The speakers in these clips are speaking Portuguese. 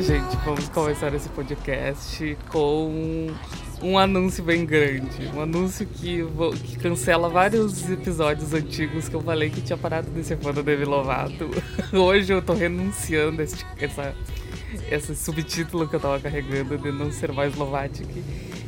gente, vamos começar esse podcast com um anúncio bem grande. Um anúncio que, que cancela vários episódios antigos que eu falei que tinha parado de ser fã do Demi Lovato. Hoje eu tô renunciando a esse, essa, esse subtítulo que eu tava carregando de não ser mais Lovatic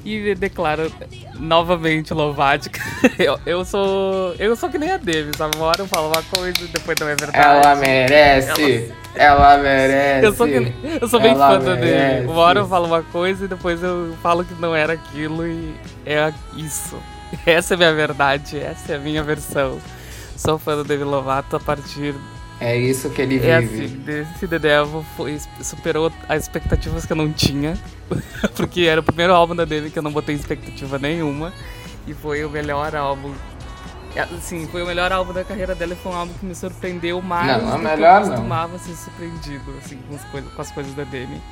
e me declaro novamente Lovatic. eu, eu sou. Eu sou que nem a Demi, sabe? Uma hora eu falo uma coisa e depois não é verdade. Ela merece! Ela, ela merece! Eu sou, que, eu sou bem ela fã da Demi. Uma hora eu falo uma coisa e depois eu falo que não era aquilo e é isso. Essa é a minha verdade, essa é a minha versão. Sou fã do Demi Lovato a partir é isso que ele é vive. É assim, The, The Devil foi, superou as expectativas que eu não tinha. Porque era o primeiro álbum da dele que eu não botei expectativa nenhuma. E foi o melhor álbum. Assim, foi o melhor álbum da carreira dela e foi um álbum que me surpreendeu mais não, do melhor, que eu costumava ser surpreendido assim, com, as coisas, com as coisas da Demi.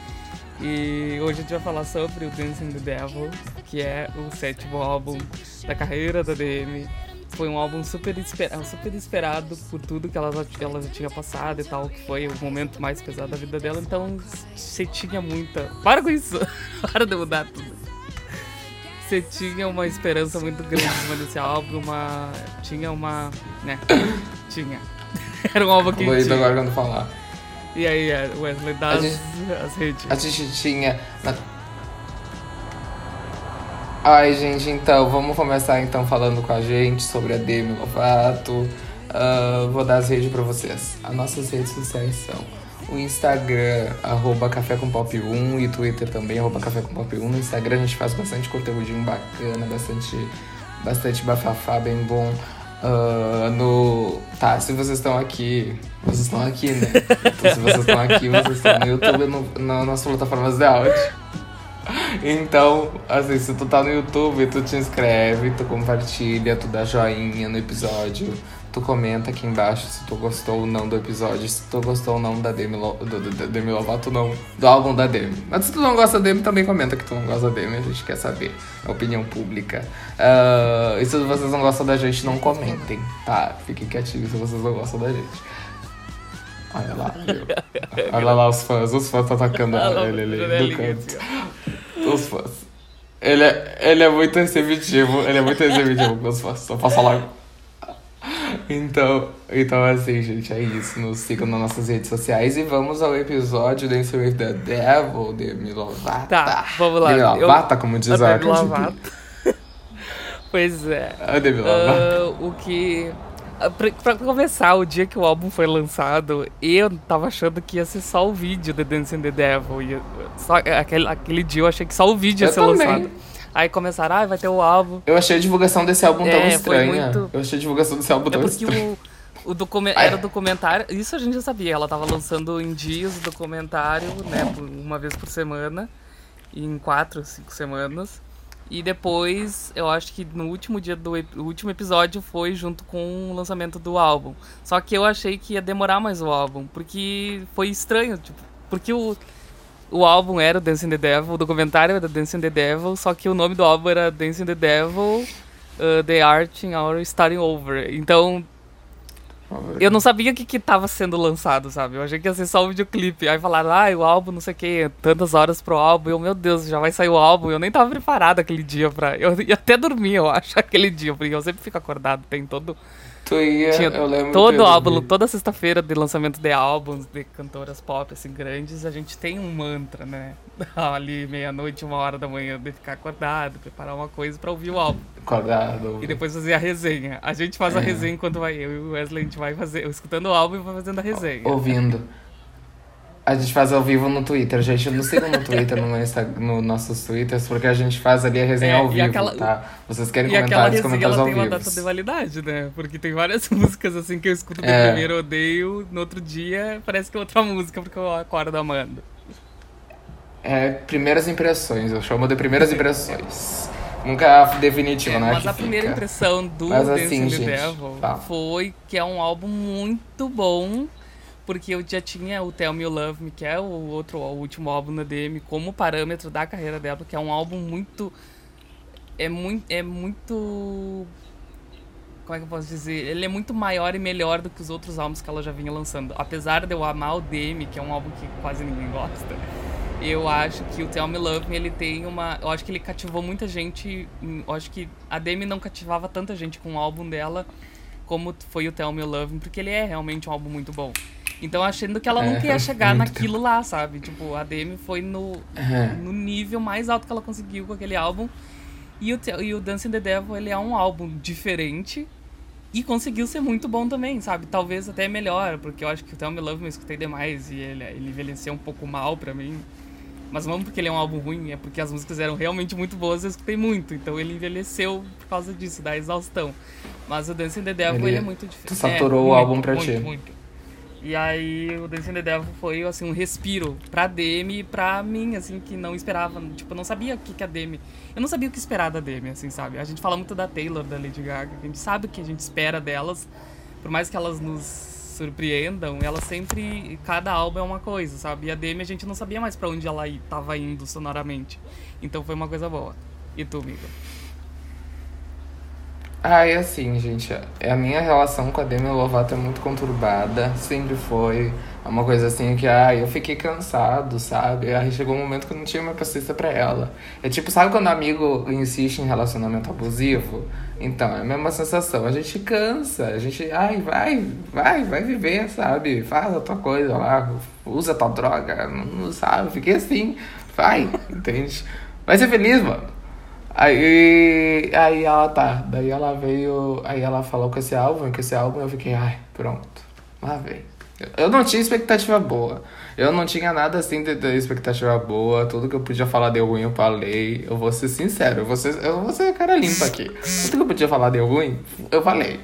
E hoje a gente vai falar sobre o Dancing the Devil, que é o sétimo álbum da carreira da Demi foi um álbum super, esper super esperado por tudo que ela, ela já tinha passado e tal, que foi o momento mais pesado da vida dela. Então você tinha muita. Para com isso! Para de mudar tudo. Você tinha uma esperança muito grande nesse álbum, uma. Tinha uma. né? Tinha. Era um álbum que. Vou agora quando falar. E aí, é, Wesley, dá as, as redes. A gente tinha. Na Ai, gente, então, vamos começar então falando com a gente sobre a Demi Lovato. Uh, vou dar as redes pra vocês. As nossas redes sociais são o Instagram, arroba Café com Pop 1 e Twitter também, arroba Café com Pop 1. No Instagram a gente faz bastante conteúdinho bacana, bastante, bastante bafafá, bem bom. Uh, no. Tá, se vocês estão aqui. Vocês estão aqui, né? Então, se vocês estão aqui, vocês estão no YouTube no, na nossas plataformas de áudio. Então, assim, se tu tá no YouTube, tu te inscreve, tu compartilha, tu dá joinha no episódio, tu comenta aqui embaixo se tu gostou ou não do episódio, se tu gostou ou não da Demi, Lo, do, do, do Demi Lovato, não, do álbum da Demi. Mas se tu não gosta da Demi, também comenta que tu não gosta da Demi, a gente quer saber. A opinião pública. Uh, e se vocês não gostam da gente, não comentem, tá? Fiquem quietinhos se vocês não gostam da gente. Olha lá, Olha lá os fãs, os fãs estão atacando ele ali do canto. Os fãs. Ele é, ele é muito receptivo, ele é muito receptivo com os fãs, só posso falar. Então, então assim, gente, é isso. Nos sigam nas nossas redes sociais e vamos ao episódio Dance with the Devil, de Milovata. Tá, vamos lá. Milovata, como diz a Milovata. pois é. A Demi Lovato. Uh, o que pra, pra, começar, o dia que o álbum foi lançado, eu tava achando que ia ser só o vídeo de Dancing the Devil. Ia, só, aquele, aquele dia eu achei que só o vídeo ia ser também. lançado. Aí começaram, ah, vai ter o álbum. Eu achei a divulgação desse álbum é, tão estranha. Muito... Eu achei a divulgação desse álbum é tão estranha. O, o era o documentário, isso a gente já sabia, ela tava lançando em dias o documentário, né, uma vez por semana, em quatro, cinco semanas. E depois, eu acho que no último dia do último episódio foi junto com o lançamento do álbum. Só que eu achei que ia demorar mais o álbum, porque foi estranho, tipo, porque o, o álbum era Dancing the Devil, o documentário era Dancing the Devil, só que o nome do álbum era Dancing the Devil, uh, The Art in Our Starting Over. Então, eu não sabia o que, que tava sendo lançado, sabe? Eu achei que ia ser só um videoclipe. Aí falaram, ah, o álbum, não sei o que, tantas horas pro álbum. Eu, meu Deus, já vai sair o álbum. Eu nem tava preparado aquele dia pra. Eu ia até dormir, eu acho, aquele dia, porque eu sempre fico acordado, tem todo. Tu ia, Tinha eu lembro todo álbum, toda sexta-feira de lançamento de álbuns de cantoras pop assim grandes, a gente tem um mantra, né? Ali meia-noite, uma hora da manhã, de ficar acordado, preparar uma coisa para ouvir o álbum. Acordado. E depois fazer a resenha. A gente faz é. a resenha enquanto vai eu e o Wesley, a gente vai fazer, escutando o álbum e vai fazendo a resenha. Ouvindo. A gente faz ao vivo no Twitter, gente. Não sigam no Twitter, no, Instagram, no nossos Twitters, porque a gente faz ali a resenha é, ao vivo, aquela, tá? Vocês querem e comentários, comentários ao vivo. tem uma data de validade, né? Porque tem várias músicas assim que eu escuto do é. primeiro odeio, no outro dia parece que é outra música, porque eu acordo amando. É, primeiras impressões, eu chamo de primeiras impressões. Nunca é definitiva, é, né? Mas a primeira fica. impressão do mas, assim, gente, Devil tá. foi que é um álbum muito bom porque eu já tinha o Tell Me You Love Me, que é o outro, o último álbum da DM, como parâmetro da carreira dela, que é um álbum muito. É muito. É muito. Como é que eu posso dizer? Ele é muito maior e melhor do que os outros álbuns que ela já vinha lançando. Apesar de eu amar o DM, que é um álbum que quase ninguém gosta, eu acho que o Tell Me Love Me, ele tem uma... Eu acho que ele cativou muita gente. Eu acho que a Demi não cativava tanta gente com o álbum dela como foi o Tell Me Love Me, porque ele é realmente um álbum muito bom. Então, achando que ela é, nunca ia chegar naquilo lá, sabe? Tipo, a Demi foi no, é. no nível mais alto que ela conseguiu com aquele álbum. E o, e o Dancing the Devil, ele é um álbum diferente e conseguiu ser muito bom também, sabe? Talvez até melhor, porque eu acho que o Tell Me Love Me eu escutei demais e ele, ele envelheceu um pouco mal pra mim. Mas não porque ele é um álbum ruim, é porque as músicas eram realmente muito boas e eu escutei muito. Então ele envelheceu por causa disso, da exaustão. Mas o Dancing the Devil ele, ele é muito diferente. Tu saturou é, o muito, álbum pra muito, ti. Muito. E aí o Dancing the Devil foi assim um respiro pra Demi e pra mim, assim, que não esperava, tipo, eu não sabia o que que a Demi, eu não sabia o que esperar da Demi, assim, sabe? A gente fala muito da Taylor, da Lady Gaga, a gente sabe o que a gente espera delas, por mais que elas nos surpreendam, elas sempre, cada álbum é uma coisa, sabe? E a Demi a gente não sabia mais para onde ela estava indo sonoramente. Então foi uma coisa boa. E tu, amigo? Ah, é assim, gente, é a minha relação com a Demi Lovato é muito conturbada, sempre foi. É uma coisa assim que, ah, eu fiquei cansado, sabe? Aí chegou um momento que eu não tinha mais paciência pra ela. É tipo, sabe quando o amigo insiste em relacionamento abusivo? Então, é a mesma sensação. A gente cansa, a gente, ai, vai, vai, vai viver, sabe? Faz a tua coisa lá, usa tua droga, não sabe? Fiquei assim, vai, entende? Vai ser feliz, mano. Aí, aí ela tá, daí ela veio, aí ela falou com esse álbum, com esse álbum eu fiquei, ai, pronto, lá vem. Eu não tinha expectativa boa. Eu não tinha nada assim de, de, expectativa boa. Tudo que eu podia falar deu ruim, eu falei. Eu vou ser sincero, eu vou ser, eu vou ser cara limpa aqui. Tudo que eu podia falar deu ruim, eu falei.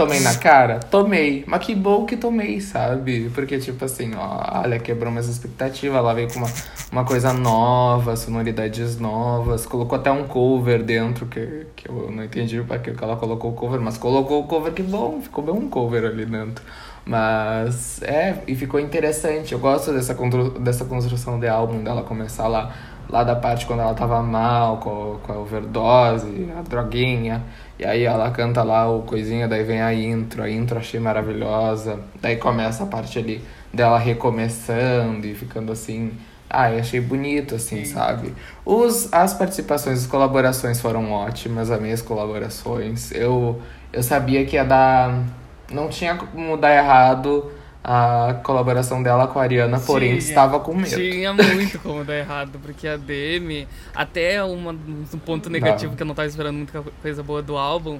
Tomei na cara? Tomei. Mas que bom que tomei, sabe? Porque, tipo assim, ó, olha, quebrou minhas expectativas. Ela veio com uma, uma coisa nova, sonoridades novas. Colocou até um cover dentro, que, que eu não entendi pra que ela colocou o cover, mas colocou o cover, que bom, ficou bem um cover ali dentro. Mas é, e ficou interessante. Eu gosto dessa, dessa construção de álbum, dela começar lá, lá da parte quando ela tava mal, com, com a overdose, a droguinha. E aí ela canta lá o coisinha, daí vem a intro, a intro achei maravilhosa. Daí começa a parte ali dela recomeçando e ficando assim. Ah, eu achei bonito, assim, Sim. sabe? Os, as participações, as colaborações foram ótimas, as minhas colaborações. Eu, eu sabia que ia dar não tinha como dar errado a colaboração dela com a Ariana, porém estava com medo. Tinha muito como dar errado, porque a Demi, até uma, um ponto negativo não. que eu não estava esperando muita coisa boa do álbum,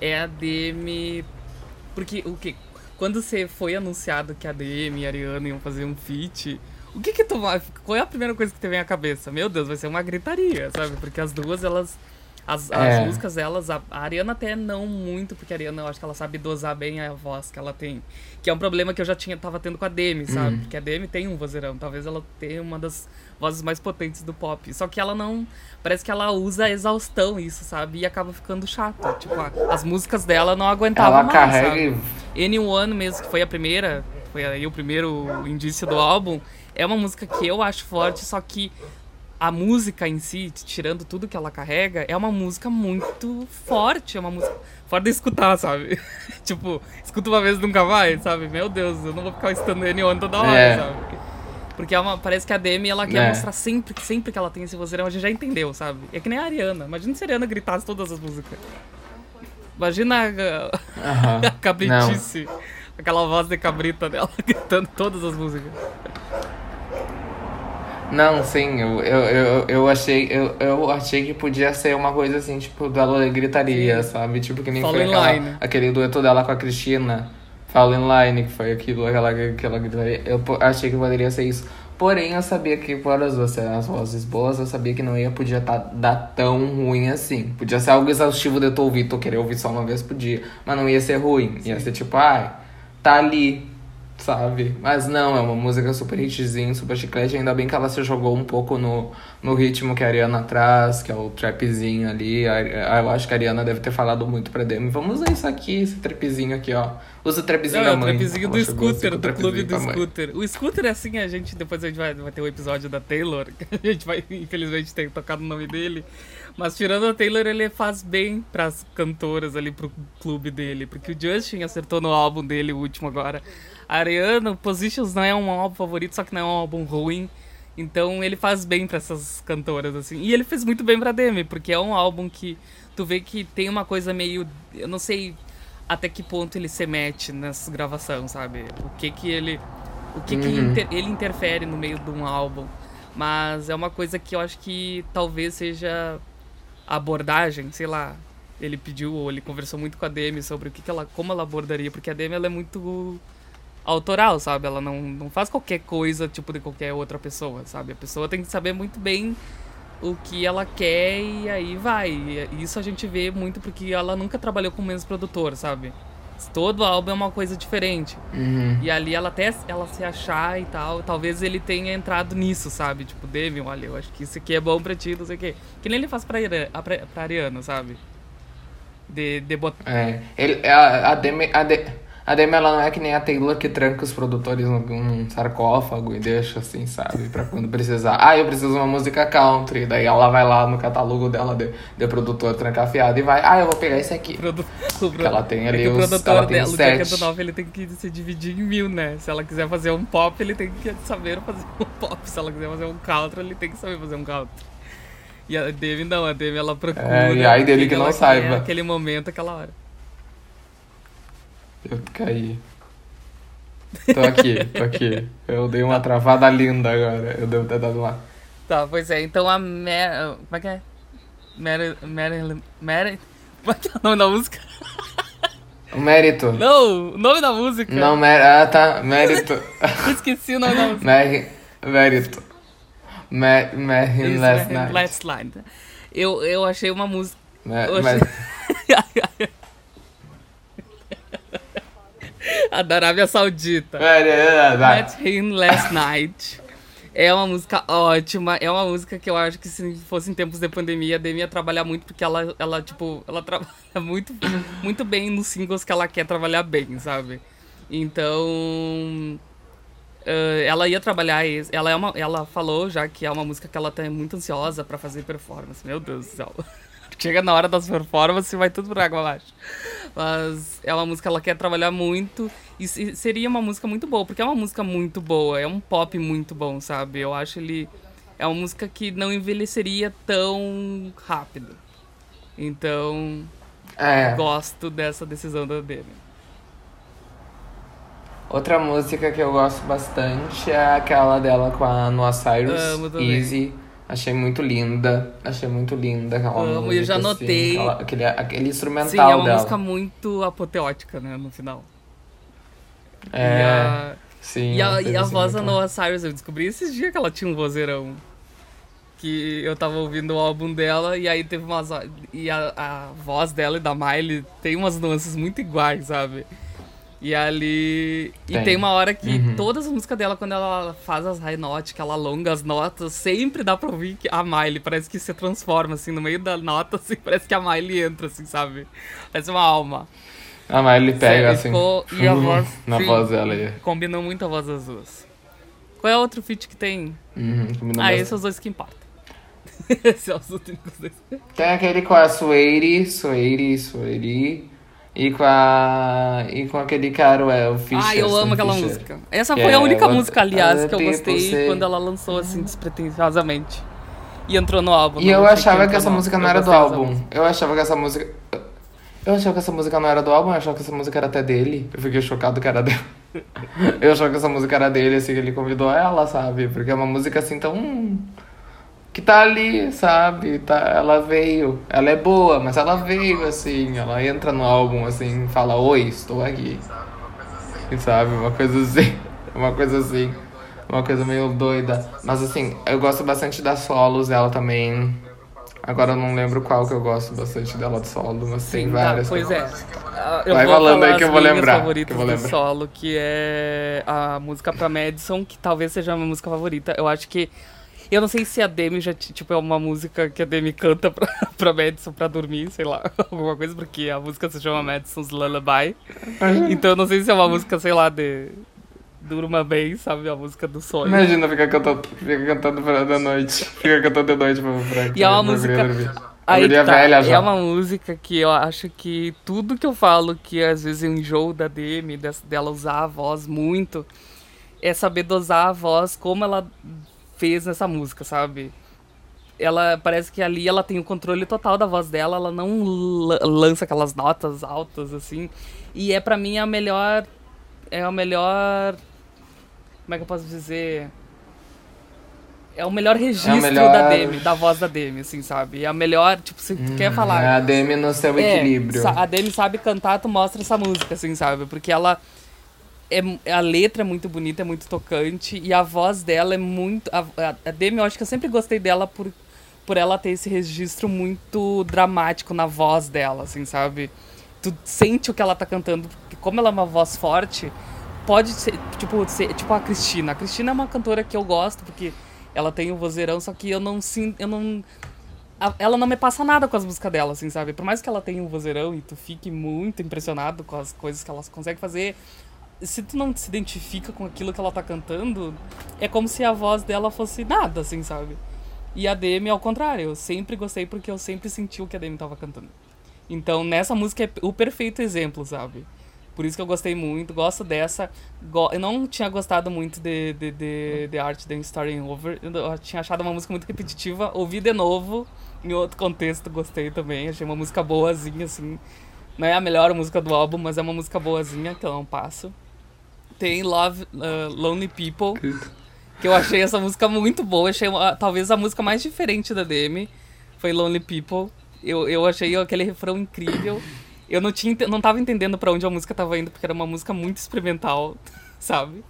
é a Demi. Porque o que? Quando você foi anunciado que a Demi e a Ariana iam fazer um feat, o que que tu Qual é a primeira coisa que te vem à cabeça? Meu Deus, vai ser uma gritaria, sabe? Porque as duas, elas as, é. as músicas, elas, a, a, Ariana até não muito, porque a Ariana eu acho que ela sabe dosar bem a voz que ela tem. Que é um problema que eu já tinha, tava tendo com a Demi, sabe? Uhum. Porque a Demi tem um vozeirão. Talvez ela tenha uma das vozes mais potentes do pop. Só que ela não. Parece que ela usa exaustão isso, sabe? E acaba ficando chata. Tipo, a, as músicas dela não aguentavam ela mais, carrega... sabe? Anyone mesmo, que foi a primeira, foi aí o primeiro indício do álbum, é uma música que eu acho forte, só que a música em si, tirando tudo que ela carrega, é uma música muito forte, é uma música forte de escutar, sabe? tipo, escuta uma vez e nunca vai, sabe? Meu Deus, eu não vou ficar estando N1 toda hora, é. sabe? Porque é uma, parece que a Demi, ela quer é. mostrar sempre, sempre que ela tem esse vozeirão, a gente já entendeu, sabe? É que nem a Ariana. Imagina se a Ariana gritasse todas as músicas. Imagina a, a cabritice. Não. Aquela voz de cabrita dela gritando todas as músicas. Não, sim, eu, eu, eu, eu, achei, eu, eu achei que podia ser uma coisa assim, tipo, da gritaria, sim. sabe? Tipo, que nem Fall foi aquela, aquele dueto dela com a Cristina, Fall in Line, que foi aquilo, aquela, aquela gritaria. Eu achei que poderia ser isso. Porém, eu sabia que por as duas as vozes boas, eu sabia que não ia podia tá, dar tão ruim assim. Podia ser algo exaustivo de eu ouvir, tô querer ouvir só uma vez por dia. Mas não ia ser ruim. Ia ser tipo, ai, ah, tá ali, sabe? Mas não, é uma música super hitzinho, super chiclete. Ainda bem que ela se jogou um pouco no, no ritmo que a Ariana traz, que é o trapzinho ali. Eu acho que a Ariana deve ter falado muito pra Demi. Vamos usar isso aqui, esse trapzinho aqui, ó. Usa o trapzinho não, da mãe. o trapzinho do scooter, do clube do scooter. O scooter é assim, a gente, depois a gente vai, vai ter o um episódio da Taylor, que a gente vai, infelizmente, ter tocado o nome dele. Mas tirando a Taylor, ele faz bem pras cantoras ali, pro clube dele. Porque o Justin acertou no álbum dele, o último agora. Ariana, Positions não é um álbum favorito, só que não é um álbum ruim. Então ele faz bem para essas cantoras, assim. E ele fez muito bem pra Demi, porque é um álbum que tu vê que tem uma coisa meio. Eu não sei até que ponto ele se mete nessa gravação, sabe? O que que ele. O que, uhum. que inter, ele interfere no meio de um álbum. Mas é uma coisa que eu acho que talvez seja a abordagem, sei lá. Ele pediu, ou ele conversou muito com a Demi sobre o que, que ela, como ela abordaria, porque a Demi ela é muito autoral, sabe? Ela não, não faz qualquer coisa tipo de qualquer outra pessoa, sabe? A pessoa tem que saber muito bem o que ela quer e aí vai. E isso a gente vê muito porque ela nunca trabalhou com mesmo produtor, sabe? Todo álbum é uma coisa diferente. Uhum. E ali ela até ela se achar e tal, talvez ele tenha entrado nisso, sabe? Tipo, Demi, olha, eu acho que isso aqui é bom pra ti, não sei o quê. Que nem ele faz pra, Ira, pra, pra Ariana, sabe? De, de botar. É, ele, a, a Demi. A de... A Demi, ela não é que nem a Taylor que tranca os produtores num sarcófago e deixa assim, sabe? Pra quando precisar. Ah, eu preciso de uma música country. Daí ela vai lá no catálogo dela de, de produtor trancafiado e vai. Ah, eu vou pegar esse aqui. Produ... Porque ela tem ali é os. O produtor ela dela, tem o Jacket 9, ele tem que se dividir em mil, né? Se ela quiser fazer um pop, ele tem que saber fazer um pop. Se ela quiser fazer um country, ele tem que saber fazer um country. E a Demi não, a Demi ela procura. É, e aí dele que não saiba. Aquele momento, aquela hora. Eu caí. Tô aqui, tô aqui. Eu dei uma travada linda agora. Eu devo ter dado uma. Tá, pois é. Então a Mer... Como é que é? Mary... Mary... Como é que é o nome da música? O mérito. Não, o nome da música. Não, mer... ah, tá. Mérito. Esqueci o nome da música. Mer... Mérito. Mer... Mer... Last Night. Last Night. Eu, eu achei uma música... Mer... Eu achei... a da Arábia Saudita. Met Him Last Night. É uma música ótima, é uma música que eu acho que se fosse em tempos de pandemia, a Demi ia trabalhar muito, porque ela, ela tipo, ela trabalha muito, muito bem nos singles que ela quer trabalhar bem, sabe? Então, uh, ela ia trabalhar, ela, é uma, ela falou já que é uma música que ela tá muito ansiosa para fazer performance, meu Deus do céu. Chega na hora das performances e vai tudo por água abaixo. Mas é uma música que ela quer trabalhar muito. E seria uma música muito boa, porque é uma música muito boa. É um pop muito bom, sabe? Eu acho ele. É uma música que não envelheceria tão rápido. Então. É. Gosto dessa decisão da dele. Outra música que eu gosto bastante é aquela dela com a Noah Cyrus, Easy. Achei muito linda. Achei muito linda aquela Amo, música. eu já notei. Assim, aquela, aquele, aquele instrumental Sim, é uma dela. música muito apoteótica, né, no final. É. E a, sim. E a, e a voz da Noah Cyrus, eu descobri esses dias que ela tinha um vozeirão. Que eu tava ouvindo o álbum dela e aí teve umas. E a, a voz dela e da Miley tem umas nuances muito iguais, sabe? E ali. Tem. E tem uma hora que uhum. todas as músicas dela, quando ela faz as high notes, que ela alonga as notas, sempre dá pra ouvir que a Miley parece que se transforma, assim, no meio da nota, assim, parece que a Miley entra, assim, sabe? Parece uma alma. A Miley pega, assim. Ficou... E a voz. Na sim, voz dela aí. Combinou muito a voz das duas. Qual é outro feat que tem? Uhum, ah, esses são os dois que importam. esses são os únicos dois. Tem aquele com a Sueiri, Sueiri, Sueiri. E com a. E com aquele cara, é, o Fischer. Ah, eu amo aquela Fischer. música. Essa foi é, a única música, aliás, que eu gostei quando ela lançou, assim, despretensiosamente. E entrou no álbum. E eu achava que essa música não era do álbum. Eu achava que essa música. Eu achava que essa música não era do álbum, eu achava que essa música era até dele. Eu fiquei chocado que era dele. eu achava que essa música era dele, assim, que ele convidou ela, sabe? Porque é uma música assim tão que tá ali, sabe? Tá, ela veio. Ela é boa, mas ela veio, assim. Ela entra no álbum, assim, fala: Oi, estou aqui. E sabe? Uma coisa assim. Uma coisa assim. Uma coisa meio doida. Mas, assim, eu gosto bastante das solos dela também. Agora eu não lembro qual que eu gosto bastante dela de solo, mas Sim, tem várias. Tá, pois é. Ah, eu Vai vou falando aí que eu vou lembrar. favoritas que eu vou lembrar. do solo, que é a música pra Madison, que talvez seja a minha música favorita. Eu acho que eu não sei se a Demi já, tipo, é uma música que a Demi canta pra, pra Madison pra dormir, sei lá, alguma coisa, porque a música se chama Madison's Lullaby. Então eu não sei se é uma música, sei lá, de. Durma bem, sabe? A música do sonho. Imagina ficar cantando, fica cantando da noite. Fica cantando de noite pra Frank. E é uma música. Aí tá, velha já. É uma música que eu acho que tudo que eu falo que às vezes eu enjoo da Demi, dela usar a voz muito, é saber dosar a voz, como ela fez nessa música, sabe? Ela parece que ali ela tem o controle total da voz dela, ela não lança aquelas notas altas assim. E é para mim a melhor é a melhor como é que eu posso dizer? É o melhor registro é melhor... da Demi, da voz da Demi, assim, sabe? É a melhor, tipo, se tu hum, quer falar. É a Demi no seu é, equilíbrio. A Demi sabe cantar, tu mostra essa música, assim, sabe? Porque ela. É, a letra é muito bonita, é muito tocante, e a voz dela é muito. A, a Demi, eu acho que eu sempre gostei dela por, por ela ter esse registro muito dramático na voz dela, assim, sabe? Tu sente o que ela tá cantando, porque como ela é uma voz forte, pode ser, tipo, ser, tipo a Cristina. A Cristina é uma cantora que eu gosto, porque ela tem um vozeirão, só que eu não sinto. Eu não. ela não me passa nada com as músicas dela, assim, sabe? Por mais que ela tenha um vozeirão e tu fique muito impressionado com as coisas que ela consegue fazer, se tu não se identifica com aquilo que ela tá cantando, é como se a voz dela fosse nada, assim, sabe? E a Demi, ao contrário, eu sempre gostei porque eu sempre senti o que a Demi tava cantando. Então, nessa música é o perfeito exemplo, sabe? Por isso que eu gostei muito, gosto dessa. Go eu não tinha gostado muito de, de, de, de Art Then Starting Over. Eu tinha achado uma música muito repetitiva. Ouvi de novo, em outro contexto, gostei também. Achei uma música boazinha, assim. Não é a melhor música do álbum, mas é uma música boazinha, que eu não passo. Tem Love, uh, Lonely People, que eu achei essa música muito boa. Achei uma, talvez a música mais diferente da DM. Foi Lonely People. Eu, eu achei aquele refrão incrível eu não tinha não tava entendendo para onde a música tava indo, porque era uma música muito experimental, sabe?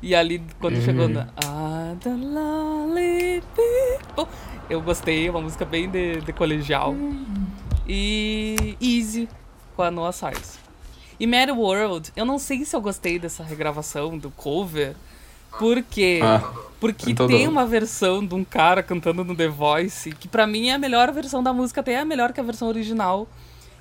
E ali, quando uhum. chegou na ah, the lonely people, eu gostei, é uma música bem de, de colegial. E Easy, com a Noah Cyrus. E Mad World, eu não sei se eu gostei dessa regravação do cover, porque ah, porque tem uma versão de um cara cantando no The Voice que para mim é a melhor versão da música, até é melhor que a versão original.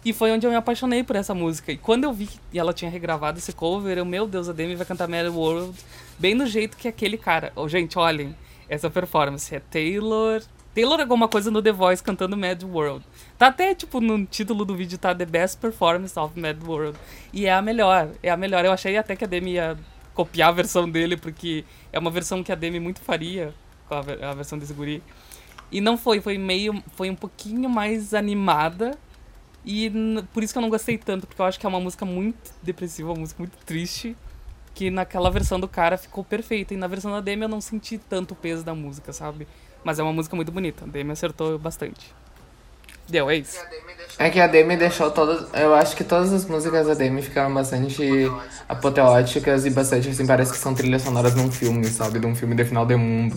E foi onde eu me apaixonei por essa música. E quando eu vi que ela tinha regravado esse cover, eu, meu Deus, a Demi vai cantar Mad World bem do jeito que aquele cara. Oh, gente, olhem, essa performance é Taylor. Taylor alguma coisa no The Voice cantando Mad World. Tá até, tipo, no título do vídeo tá The Best Performance of Mad World. E é a melhor, é a melhor. Eu achei até que a Demi ia copiar a versão dele, porque é uma versão que a Demi muito faria, com a, a versão desse guri. E não foi, foi meio, foi um pouquinho mais animada, e por isso que eu não gostei tanto, porque eu acho que é uma música muito depressiva, uma música muito triste, que naquela versão do cara ficou perfeita. E na versão da Demi eu não senti tanto o peso da música, sabe? Mas é uma música muito bonita. A Demi acertou bastante. Deu, é isso. É que a Demi deixou todas. Eu acho que todas as músicas da Demi ficaram bastante apoteóticas e bastante, assim, parece que são trilhas sonoras de um filme, sabe? De um filme de final de mundo.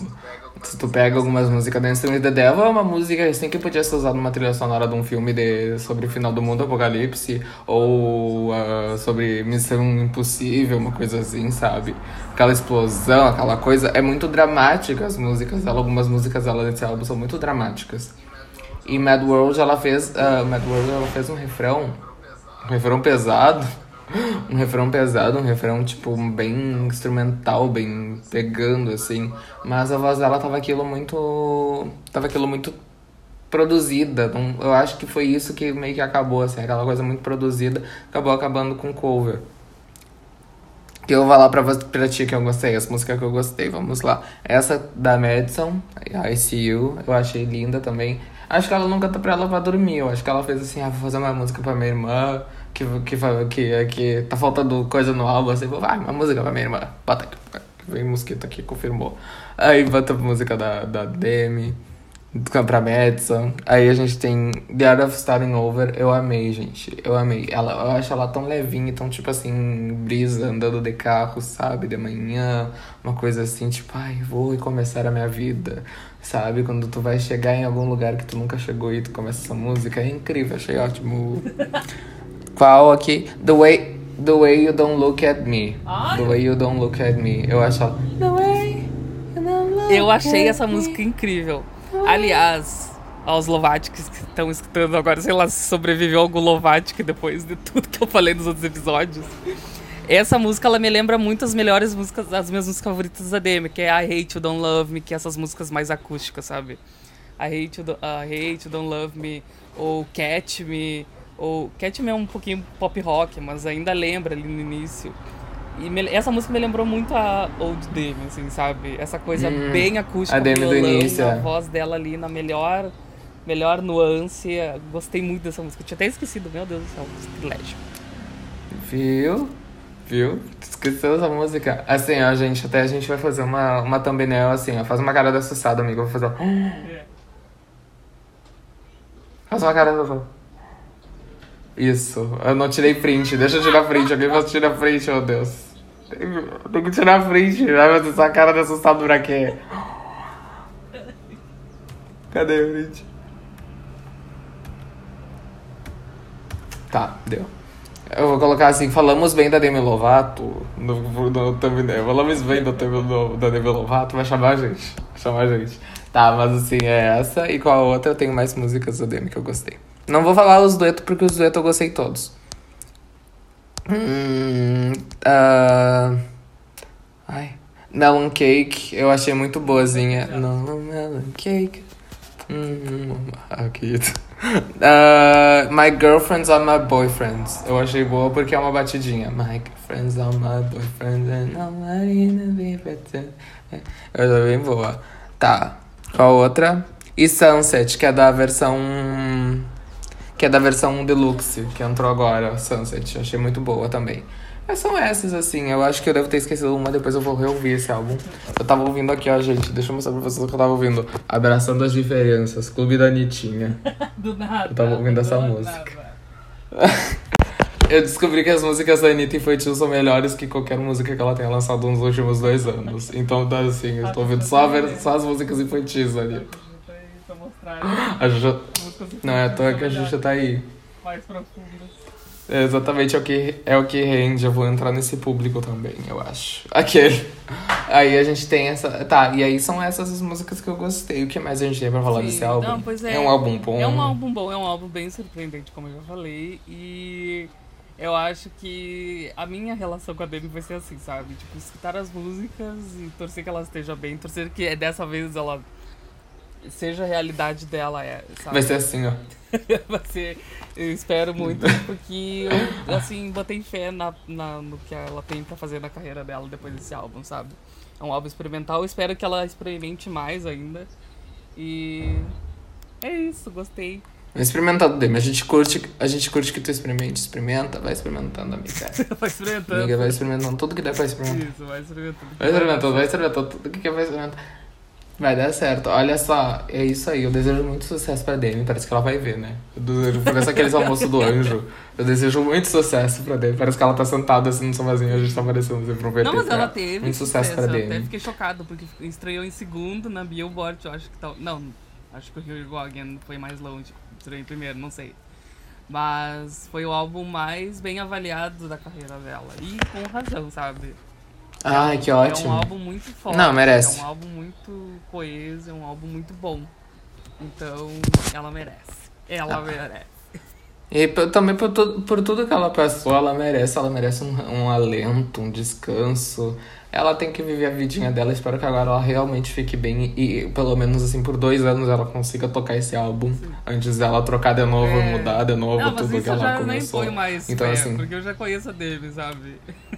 Se tu pega algumas músicas da Instrument the Devil, é uma música assim que podia ser usada numa trilha sonora de um filme de, sobre o final do mundo, apocalipse, ou uh, sobre Missão Impossível, uma coisa assim, sabe? Aquela explosão, aquela coisa. É muito dramática as músicas dela, algumas músicas dela desse álbum são muito dramáticas. E Mad World ela fez. Uh, Mad World ela fez um refrão. Um refrão pesado um refrão pesado, um refrão, tipo, bem instrumental, bem pegando, assim. Mas a voz dela tava aquilo muito. Tava aquilo muito produzida. Não, eu acho que foi isso que meio que acabou, assim, aquela coisa muito produzida, acabou acabando com cover. Que eu vou falar pra, pra ti que eu gostei, as músicas que eu gostei, vamos lá. Essa da Madison, I See You, eu achei linda também. Acho que ela nunca tá pra ela pra dormir, eu acho que ela fez assim, ah, vou fazer uma música pra minha irmã, que, que, que, que tá faltando coisa no álbum, assim, vai, uma música pra minha irmã, bota aqui, vem mosquito aqui, confirmou. Aí bota a música da, da Demi, pra Madison. Aí a gente tem The Art of Starting Over, eu amei, gente, eu amei. Ela, eu acho ela tão levinha, tão tipo assim, brisa, andando de carro, sabe, de manhã, uma coisa assim, tipo, ai, vou começar a minha vida. Sabe, quando tu vai chegar em algum lugar que tu nunca chegou e tu começa essa música, é incrível, achei ótimo. Qual aqui? The way, the way you don't look at me. The way you don't look at me. Eu acho. The way you don't look Eu achei essa música incrível. Aliás, aos Lovatics que estão escutando agora, sei lá se sobreviveu algum Lovatic depois de tudo que eu falei nos outros episódios. Essa música, ela me lembra muito as melhores músicas, as minhas músicas favoritas da Demi, que é I Hate You, Don't Love Me, que é essas músicas mais acústicas, sabe? I Hate You, uh, I Hate You Don't Love Me, ou Catch Me, ou Catman é um pouquinho pop rock, mas ainda lembra ali no início. E me- essa música me lembrou muito a Old Demi, assim, sabe? Essa coisa Hum, bem acústica, a Demi do violão, início, a é. voz dela ali na melhor, melhor nuance. Gostei muito dessa música. Eu tinha até esquecido, meu Deus do céu, privilégio. Viu? Viu? Esqueceu essa música? Assim, ó, gente, até a gente vai fazer uma, uma thumbnail assim, ó. Faz uma cara de assustado, amigo. Eu vou fazer. ó. Faz uma cara de Isso. Eu não tirei print. Deixa eu tirar print. Alguém vai tirar print, meu Deus. Tem, que tirar print. Ai, meu essa cara de assustado pra quê? Cadê o print? Tá, deu. Eu vou colocar assim, falamos bem da Demi Lovato no, no thumbnail. Falamos bem do, do, da Demi Lovato, vai chamar a gente. Vai chamar a gente. Tá, mas assim, é essa. E qual a outra? Eu tenho mais músicas da Demi que eu gostei. Não vou falar os duetos, porque os duetos eu gostei todos. Hum, ah, ai. Melon Cake, eu achei muito boazinha. No, Melon Cake. Hum, aqui. Uh, my girlfriends are my boyfriends. Eu achei boa porque é uma batidinha. My girlfriends are my boyfriends and nobody in the better. Eu achei bem boa. Tá. Qual outra? E Sunset, que é da versão. Que é da versão deluxe, que entrou agora, Sunset. Achei muito boa também. Mas são essas, assim. Eu acho que eu devo ter esquecido uma, depois eu vou reouvir esse álbum. Eu tava ouvindo aqui, ó, gente. Deixa eu mostrar pra vocês o que eu tava ouvindo. Abraçando as Diferenças, Clube da Anitinha. Do nada. Eu tava ouvindo essa música. Eu descobri que as músicas da Anitta Infantil são melhores que qualquer música que ela tenha lançado nos últimos dois anos. Então, tá assim, eu tô ouvindo só, ver- só as músicas infantis da Anitta. Pra mostrar A Xuxa... Não é à toa que a Xuxa tá aí. mais profundas. É exatamente é o, que, é o que rende. Eu vou entrar nesse público também, eu acho. Aquele. Aí a gente tem essa. Tá, e aí são essas as músicas que eu gostei. O que mais a gente tem pra falar Sim, desse álbum? não, pois é. um álbum bom. É um álbum bom, é um álbum bem surpreendente, como eu já falei. E eu acho que a minha relação com a Demi vai ser assim, sabe? Tipo, escutar as músicas e torcer que ela esteja bem, torcer que dessa vez ela seja a realidade dela, é, sabe? Vai ser assim, ó. vai ser. Eu espero muito, porque eu, assim, botei fé na, na, no que ela tem pra fazer na carreira dela depois desse álbum, sabe? É um álbum experimental, eu espero que ela experimente mais ainda. E. É isso, gostei. Vai experimentando, Demi. A gente curte, a gente curte que tu experimente. Experimenta, vai experimentando, amiga. vai experimentando. Amiga, vai experimentando tudo que der pra experimentar. Isso, vai experimentando. Vai experimentando, vai experimentando tudo que vai experimentar. Vai dar certo. Olha só, é isso aí. Eu desejo muito sucesso pra Demi. Parece que ela vai ver, né? Eu desejo, parece aqueles almoços do anjo. Eu desejo muito sucesso pra Demi. Parece que ela tá sentada assim no sofazinho. A gente tá aparecendo assim ver. Não, mas ela teve. Muito sucesso pra Eu Demi. até fiquei chocado, porque estreou em segundo na Billboard, eu acho que tal. Não, acho que o Here Again foi mais longe. Estreou em primeiro, não sei. Mas foi o álbum mais bem avaliado da carreira dela. E com razão, sabe? Ai, que É um ótimo. álbum muito forte. Não, merece. É um álbum muito coeso, é um álbum muito bom. Então, ela merece. Ela Ah. merece. E também por, tu, por tudo que ela passou, ela merece, ela merece um, um alento, um descanso. Ela tem que viver a vidinha dela. Espero que agora ela realmente fique bem e, pelo menos assim por dois anos ela consiga tocar esse álbum antes dela trocar de novo, É. mudar de novo Não, tudo que ela já nem começou. põe mais Então, fé, assim- porque eu já conheço a Demi, sabe?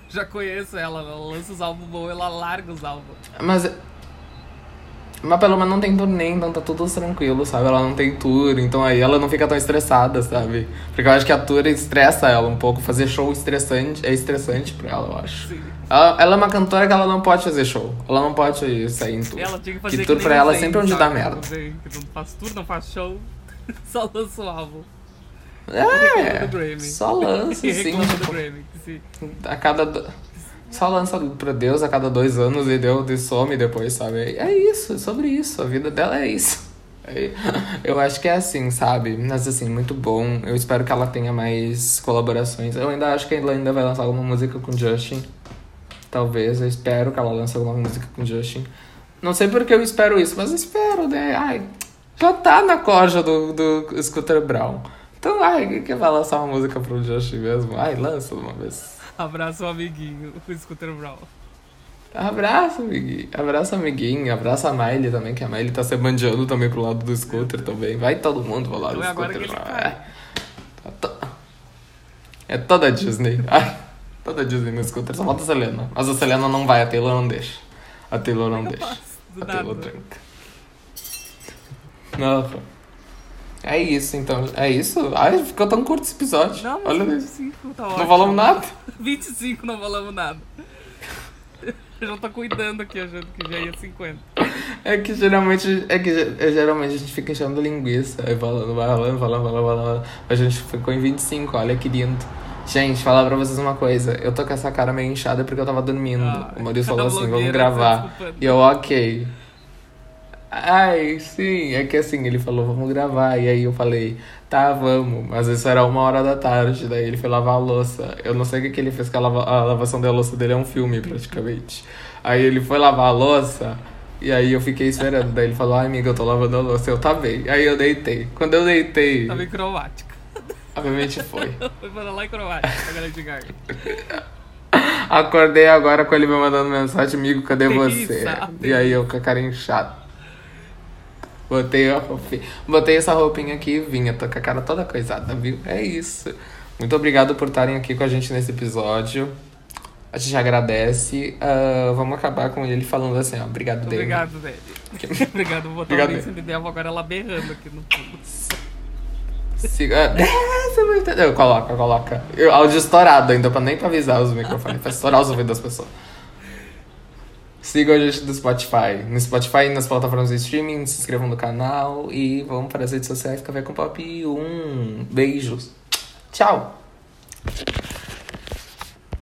Já conheço ela, ela lança os álbuns bons, ela larga os álbuns. Mas mas pelo menos não tem turnê, então tá tudo tranquilo, sabe? Ela não tem tour, então aí ela não fica tão estressada, sabe? Porque eu acho que a tour estressa ela um pouco. Fazer show estressante é estressante pra ela, eu acho. Sim. Ela, ela é uma cantora que ela não pode fazer show. Ela não pode sair em tour. Ela tinha que fazer que tour nem pra ela é sempre onde dá merda. Que não faz tour, não faz show, só lança o álbum. É, só lança, do tipo, que se- a cada... do- Só lança pra Deus a cada dois anos e deu de some depois, sabe? É isso, é sobre isso. A vida dela é isso. Eu acho que é assim, sabe? Mas assim, muito bom. Eu espero que ela tenha mais colaborações. Eu ainda acho que ela ainda vai lançar alguma música com Justin. Talvez, eu espero que ela lance alguma música com Justin. Não sei porque eu espero isso, mas espero, né? Ai, já tá na corja do, do Scooter Brown. Então, ai, que, que vai lançar uma música pro Justin mesmo? Ai, lança uma vez. Abraça o amiguinho, o Scooter Brown. Abraço, amiguinho. Abraço, amiguinho. Abraça a Miley também, que a Miley tá se bandeando também pro lado do scooter também. Vai todo mundo pro lado Então do é scooter. vai. cai. Tá É toda a Disney. Ai, Toda Disney no scooter, só falta a Selena. Mas a Selena não vai, a Taylor não deixa. A Taylor não deixa. A. Taylor tranca. Não. É isso, então. É isso? Ai, ficou tão curto esse episódio. Não, mas Olha isso. 25 tá Não ótimo. falamos nada. 25 não falamos nada. Eu já tô cuidando aqui, achando que já ia 50. É que geralmente, é que é, geralmente a gente fica enchendo linguiça, aí falando, vai falando, falando, falando, falando. A gente ficou em 25, olha que lindo. Gente, falar pra vocês uma coisa, eu tô com essa cara meio inchada porque eu tava dormindo. Ah, o Maurício falou assim, vamos gravar. tá desculpando. E eu, ok. Ai, sim, é que assim, ele falou, vamos gravar. E aí eu falei, tá, vamos. Mas isso era uma hora da tarde, daí ele foi lavar a louça. Eu não sei o que, que ele fez, que a, lava- a lavação da louça dele é um filme, praticamente. Aí ele foi lavar a louça, e aí eu fiquei esperando. Daí ele falou, ai, amiga, eu tô lavando a louça. Eu, tá bem. Aí eu deitei. Quando eu deitei, Tava em croática. obviamente foi. Foi para lá em croática, a. Acordei agora com ele me mandando mensagem, amigo, cadê você? Delícia, E aí eu com a cara inchada. Botei, a roupinha, botei essa roupinha aqui e vinha, tô com a cara toda coisada, viu? É isso. Muito obrigado por estarem aqui com a gente nesse episódio. A gente agradece. Ah, vamos acabar com ele falando assim, ó. Obrigado, David. Obrigado, velho. Obrigado, vou botar Obrigado. o link de Devo agora ela berrando aqui no. Siga... Você não entendeu. Coloca, coloca. Eu, áudio estourado ainda, pra nem pra avisar os microfones, pra estourar os ouvidos das pessoas. Sigam a gente do Spotify. No Spotify e nas plataformas de streaming, se inscrevam no canal e vamos para as redes sociais Café com Pop 1. Beijos. Tchau.